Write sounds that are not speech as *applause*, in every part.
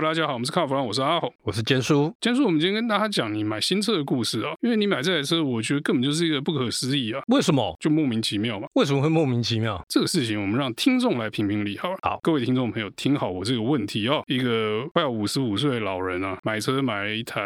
大家好，我们是卡弗兰，我是阿红，我是坚叔。坚叔，我们今天跟大家讲你买新车的故事啊，因为你买这台车，我觉得根本就是一个不可思议啊。为什么？就莫名其妙嘛。为什么会莫名其妙？这个事情我们让听众来评评理好了。好，各位听众朋友，听好我这个问题哦。一个快要五十五岁的老人啊，买车买了一台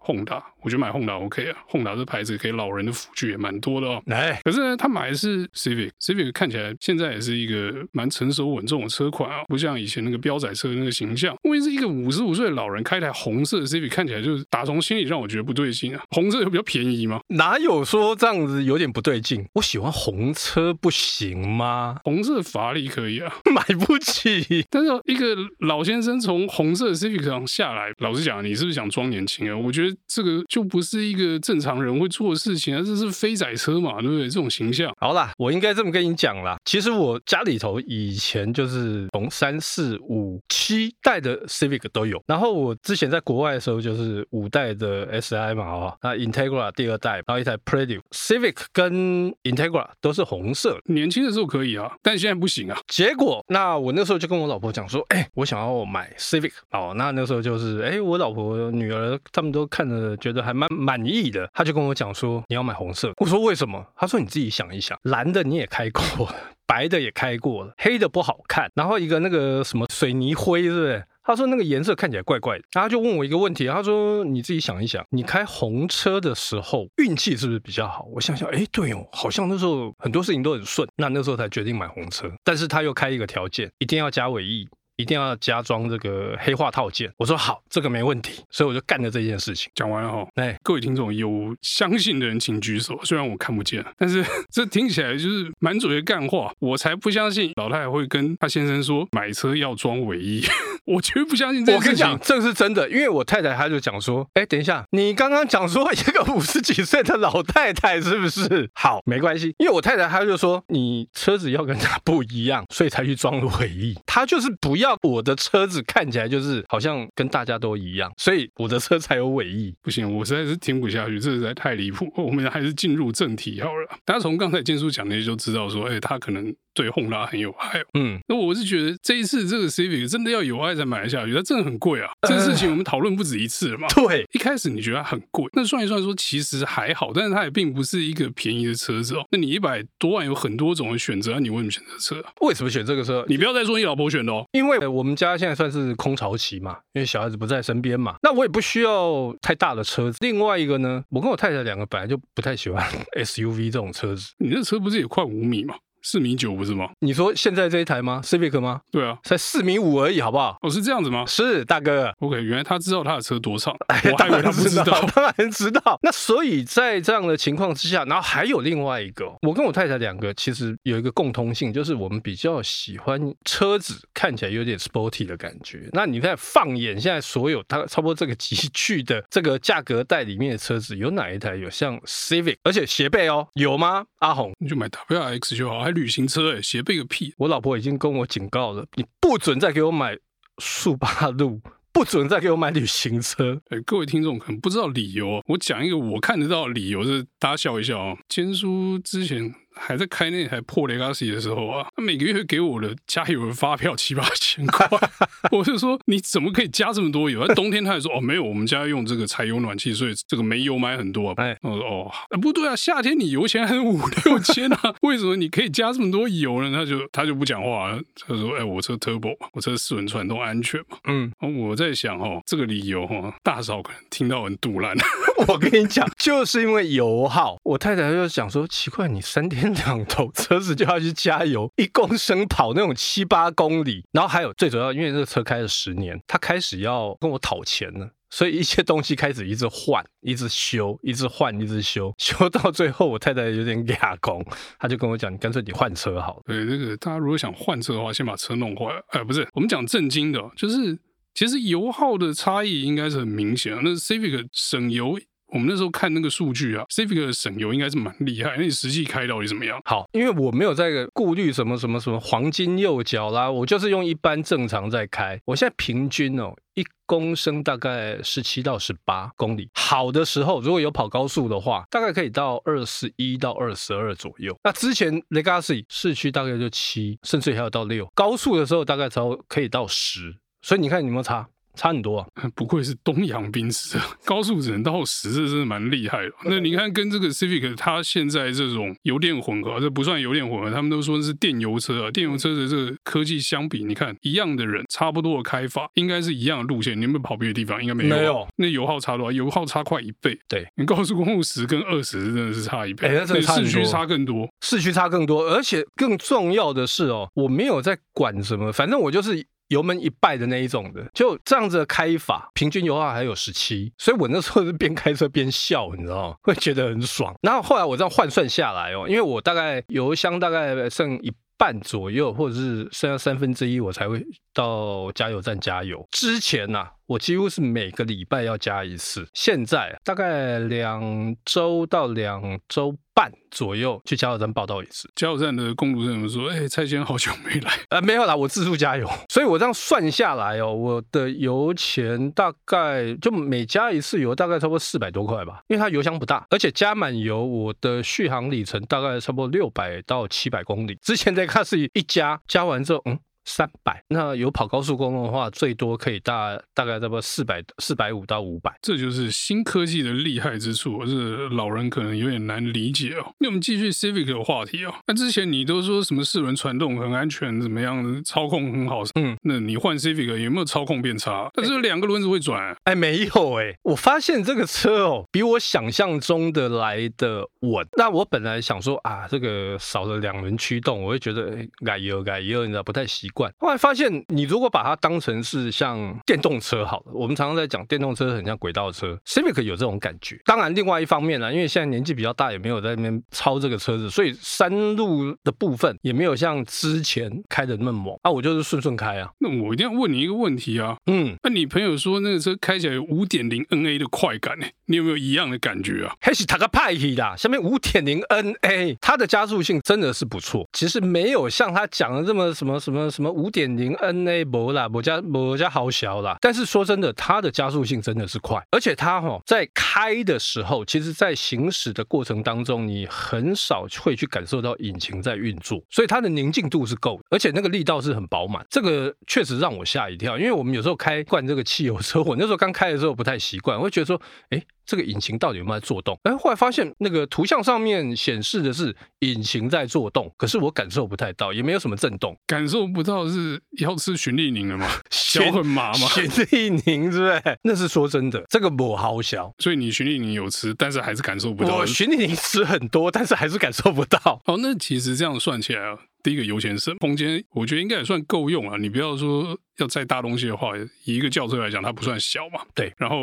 Honda，我觉得买 Honda OK 啊，Honda 这牌子给老人的辅具也蛮多的哦。来，可是呢，他买的是 Civic，Civic 看起来现在也是一个蛮成熟稳重的车款啊，不像以前那个标仔车的那个形象。因为是一个五十五岁的老人开台红色的 Civic，看起来就是打从心里让我觉得不对劲啊。红色又比较便宜吗？哪有说这样子有点不对劲？我喜欢红车不行吗？红色法拉利可以啊，*laughs* 买不起。但是一个老先生从红色的 Civic 上下来，老实讲，你是不是想装年轻啊？我觉得这个就不是一个正常人会做的事情啊，这是飞仔车嘛，对不对？这种形象。好啦，我应该这么跟你讲啦。其实我家里头以前就是从三四五七代的 Civic 都有，然后我之前在国外的时候就是五代的 SI 嘛，哦，那 Integra 第二代，然后一台 Prelude，Civic 跟 Integra 都是红色。年轻的时候可以啊，但现在不行啊。结果，那我那时候就跟我老婆讲说，哎，我想要买 Civic 哦，那那时候就是，哎，我老婆女儿他们都看着觉得还蛮满意的，他就跟我讲说，你要买红色。我说为什么？他说你自己想一想，蓝的你也开过，*laughs* 白的也开过了，黑的不好看，然后一个那个什么水泥灰，是不是？他说那个颜色看起来怪怪的，他就问我一个问题，他说你自己想一想，你开红车的时候运气是不是比较好？我想想，哎，对哦，好像那时候很多事情都很顺，那那时候才决定买红车。但是他又开一个条件，一定要加尾翼。一定要加装这个黑化套件。我说好，这个没问题，所以我就干了这件事情。讲完了哈，哎，各位听众有相信的人请举手，虽然我看不见，但是 *laughs* 这听起来就是满嘴的干话，我才不相信老太太会跟她先生说买车要装尾翼，*laughs* 我绝对不相信这件事情。我跟你讲，这是真的，因为我太太她就讲说，哎，等一下，你刚刚讲说一个五十几岁的老太太是不是？好，没关系，因为我太太她就说你车子要跟她不一样，所以才去装尾翼，她就是不要。要我的车子看起来就是好像跟大家都一样，所以我的车才有尾翼。不行，我实在是听不下去，这实在太离谱。我们还是进入正题好了。大家从刚才建叔讲那些就知道说，哎，他可能。对 Honda 很有爱，嗯，那我是觉得这一次这个 Civic 真的要有爱才买得下去，它真的很贵啊。这个事情我们讨论不止一次了嘛。*laughs* 对，一开始你觉得它很贵，那算一算说其实还好，但是它也并不是一个便宜的车子哦。那你一百多万有很多种的选择，你为什么选择车啊？为什么选这个车？你不要再说你老婆选的哦，因为我们家现在算是空巢期嘛，因为小孩子不在身边嘛，那我也不需要太大的车子。另外一个呢，我跟我太太两个本来就不太喜欢 *laughs* SUV 这种车子。你这车不是也快五米吗？四米九不是吗？你说现在这一台吗？Civic 吗？对啊，才四米五而已，好不好？哦，是这样子吗？是大哥。OK，原来他知道他的车多长，哎，我还以为他不知道。*laughs* 当然知道。那所以在这样的情况之下，然后还有另外一个，我跟我太太两个其实有一个共通性，就是我们比较喜欢车子看起来有点 sporty 的感觉。那你在，放眼现在所有它差不多这个级距的这个价格带里面的车子，有哪一台有像 Civic，而且斜背哦，有吗？阿红，你就买 WRX 就好，还旅行车哎。斜背个屁！我老婆已经跟我警告了，你不准再给我买速八路，不准再给我买旅行车。哎，*laughs* 各位听众可能不知道理由，我讲一个我看得到的理由，是大家笑一笑啊。坚叔之前。还在开那台破雷 Legacy 的时候啊，他每个月给我的加油的发票七八千块，*laughs* 我就说你怎么可以加这么多油？冬天他还说哦没有，我们家用这个柴油暖气，所以这个煤油买很多。哎，我说哦，不对啊，夏天你油钱还是五六千啊，*laughs* 为什么你可以加这么多油呢？他就他就不讲话了，他说哎，我车 Turbo，我车四轮传动安全嘛。嗯，我在想哦，这个理由哦，大嫂可能听到很赌烂。*laughs* 我跟你讲，就是因为油耗，我太太就想说奇怪，你三天。两头车子就要去加油，一公升跑那种七八公里，然后还有最主要，因为这个车开了十年，他开始要跟我讨钱了，所以一些东西开始一直换、一直修、一直换、一直修，修到最后，我太太有点哑工，他就跟我讲：“你干脆你换车好了。”对，这个大家如果想换车的话，先把车弄坏了。哎，不是，我们讲正经的，就是其实油耗的差异应该是很明显。那 Civic 省油。我们那时候看那个数据啊，Civic 的省油应该是蛮厉害。那你实际开到底怎么样？好，因为我没有在顾虑什么什么什么黄金右脚啦，我就是用一般正常在开。我现在平均哦，一公升大概十七到十八公里。好的时候，如果有跑高速的话，大概可以到二十一到二十二左右。那之前 Legacy 市区大概就七，甚至还有到六。高速的时候大概才可以到十。所以你看，你有没有差？差很多啊。*laughs* 不愧是东洋宾士，高速只能到十，这真的蛮厉害的。*laughs* 那你看，跟这个 Civic，它现在这种油电混合，这不算油电混合，他们都说是电油车啊。电油车的这个科技相比，你看一样的人，差不多的开发，应该是一样的路线。你有没有跑别的地方？应该没有。没有。那油耗差多少？油耗差快一倍。对，你高速公路十跟二十真的是差一倍。哎，那真的差。市区差更多，市区差更多，而且更重要的是哦，我没有在管什么，反正我就是。油门一拜的那一种的，就这样子的开法，平均油耗还有十七，所以我那时候是边开车边笑，你知道吗？会觉得很爽。然后后来我这样换算下来哦，因为我大概油箱大概剩一半左右，或者是剩下三分之一，我才会到加油站加油。之前呐、我几乎是每个礼拜要加一次，现在大概两周到两周。半左右去加油站报道一次，加油站的工读生们说：“哎、欸，蔡先生好久没来，呃，没有啦，我自助加油，所以我这样算下来哦，我的油钱大概就每加一次油大概差不多四百多块吧，因为它油箱不大，而且加满油我的续航里程大概差不多六百到七百公里。之前在卡是一加加完之后，嗯。”三百，那有跑高速公路的话，最多可以大大概差不多四百四百五到五百，这就是新科技的厉害之处，是老人可能有点难理解哦。那我们继续 Civic 的话题哦。那之前你都说什么四轮传动很安全，怎么样操控很好，嗯，那你换 Civic 有没有操控变差？但是两个轮子会转，哎，哎，没有哎，我发现这个车哦，比我想象中的来的稳。那我本来想说啊，这个少了两轮驱动，我会觉得哎，改油改油，你知道不太习惯。后来发现，你如果把它当成是像电动车好了，我们常常在讲电动车很像轨道车，Civic 有这种感觉。当然，另外一方面呢，因为现在年纪比较大，也没有在那边操这个车子，所以山路的部分也没有像之前开的那么猛。啊，我就是顺顺开啊。那我一定要问你一个问题啊，嗯，那你朋友说那个车开起来有五点零 NA 的快感呢？你有没有一样的感觉啊？还是他个派系啦，下面五点零 NA，它的加速性真的是不错，其实没有像他讲的这么什么什么什么五点。零 NA 不啦，我家我家好小啦。但是说真的，它的加速性真的是快，而且它哈在开的时候，其实在行驶的过程当中，你很少会去感受到引擎在运作，所以它的宁静度是够的，而且那个力道是很饱满。这个确实让我吓一跳，因为我们有时候开惯这个汽油车，我那时候刚开的时候不太习惯，我会觉得说，哎。这个引擎到底有没有在作动？哎，后来发现那个图像上面显示的是引擎在作动，可是我感受不太到，也没有什么震动，感受不到是要吃循利宁了吗？*laughs* 小很麻吗？循利宁是不是？那是说真的，这个不好小，所以你循利宁有吃，但是还是感受不到。我循利宁吃很多，但是还是感受不到。哦，那其实这样算起来啊，第一个油钱省，空间我觉得应该也算够用啊。你不要说。要载大东西的话，以一个轿车来讲，它不算小嘛。对，然后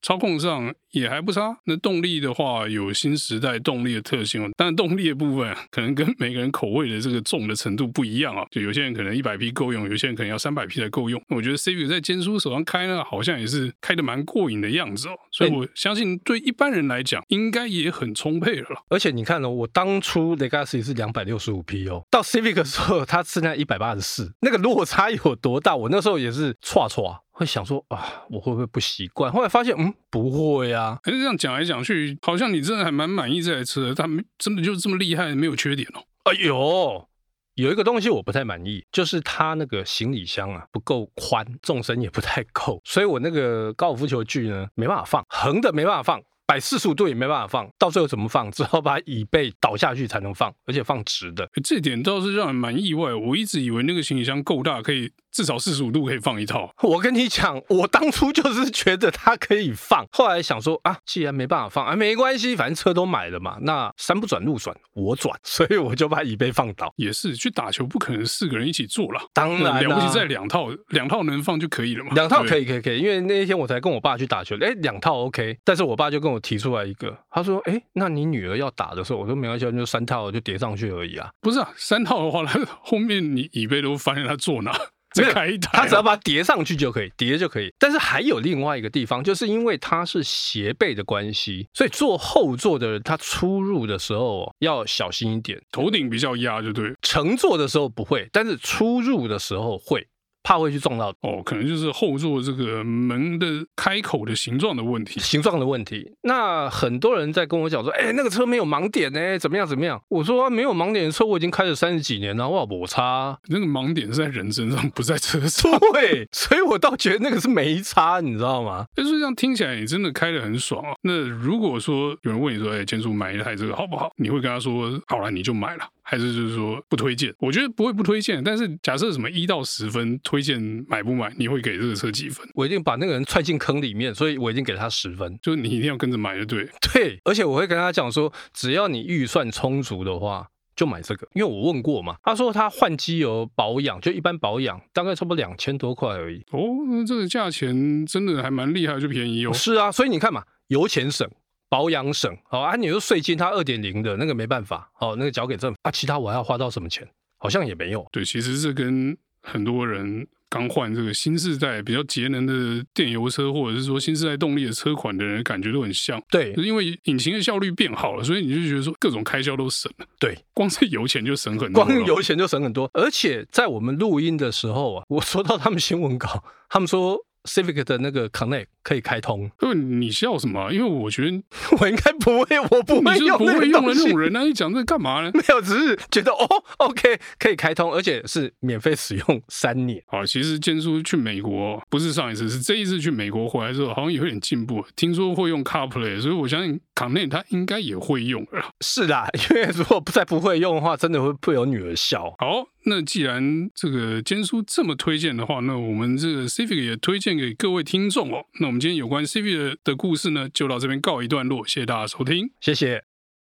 操控上也还不差。那动力的话，有新时代动力的特性。但动力的部分可能跟每个人口味的这个重的程度不一样啊。就有些人可能一百匹够用，有些人可能要三百匹才够用。我觉得 Civic 在坚叔手上开呢，好像也是开的蛮过瘾的样子哦。所以我相信对一般人来讲，应该也很充沛了。而且你看哦，我当初 Legacy 是两百六十五匹哦，到 Civic 的时候，它是那一百八十四，那个落差有多大？我那时候也是唰唰，会想说啊，我会不会不习惯？后来发现，嗯，不会啊。可是这样讲来讲去，好像你真的还蛮满意这台车，它真的就这么厉害，没有缺点哦。哎呦，有一个东西我不太满意，就是它那个行李箱啊不够宽，纵深也不太够，所以我那个高尔夫球具呢没办法放，横的没办法放。摆四十五度也没办法放，到最后怎么放？只好把椅背倒下去才能放，而且放直的。这点倒是让人蛮意外。我一直以为那个行李箱够大，可以。至少四十五度可以放一套。我跟你讲，我当初就是觉得它可以放，后来想说啊，既然没办法放啊，没关系，反正车都买了嘛。那山不转路转，我转，*laughs* 所以我就把椅背放倒。也是去打球，不可能四个人一起坐了。当然、啊，了不起在两套，两套能放就可以了嘛。两套可以，可以，可以。因为那一天我才跟我爸去打球，哎，两套 OK。但是我爸就跟我提出来一个，他说，哎，那你女儿要打的时候，我说没关系，就三套就叠上去而已啊。不是啊，三套的话，他后面你椅背都发现他坐哪？再开一台，它只要把它叠上去就可以，叠就可以。但是还有另外一个地方，就是因为它是斜背的关系，所以坐后座的人他出入的时候要小心一点，头顶比较压就对。乘坐的时候不会，但是出入的时候会。怕会去撞到。哦，可能就是后座这个门的开口的形状的问题，形状的问题。那很多人在跟我讲说，哎，那个车没有盲点呢，怎么样怎么样？我说没有盲点的车我已经开了三十几年了，哇，我差。那个盲点是在人身上，不在车上。*laughs* 对，所以我倒觉得那个是没差，你知道吗？就是这样听起来，你真的开得很爽啊。那如果说有人问你说，哎，建叔买一台这个好不好？你会跟他说，好了，你就买了。还是就是说不推荐？我觉得不会不推荐，但是假设什么一到十分推荐买不买，你会给这个车几分？我一定把那个人踹进坑里面，所以我一定给他十分。就是你一定要跟着买就对。对，而且我会跟他讲说，只要你预算充足的话，就买这个。因为我问过嘛，他说他换机油保养就一般保养，大概差不多两千多块而已。哦，那这个价钱真的还蛮厉害，就便宜哦。是啊，所以你看嘛，油钱省。保养省，好啊，你说税金它二点零的那个没办法，好，那个交给政府啊，其他我还要花到什么钱？好像也没有。对，其实这跟很多人刚换这个新世代比较节能的电油车，或者是说新世代动力的车款的人感觉都很像。对，因为引擎的效率变好了，所以你就觉得说各种开销都省了。对，光是油钱就省很 *laughs* 多，光油钱就省很多。而且在我们录音的时候啊，我收到他们新闻稿，他们说。Civic 的那个 Connect 可以开通，*laughs* 对，你笑什么？因为我觉得 *laughs* 我应该不会，我不会用，不会用的那种人。啊你讲这干嘛呢？*laughs* 没有，只是觉得哦，OK，可以开通，而且是免费使用三年。好，其实建叔去美国不是上一次，是这一次去美国回来之后，好像也有点进步。听说会用 CarPlay，所以我相信 Connect 他应该也会用了。是啦，因为如果再不会用的话，真的会被我女儿笑。好。那既然这个坚叔这么推荐的话，那我们这个 Civic 也推荐给各位听众哦。那我们今天有关 C V 的的故事呢，就到这边告一段落，谢谢大家收听，谢谢。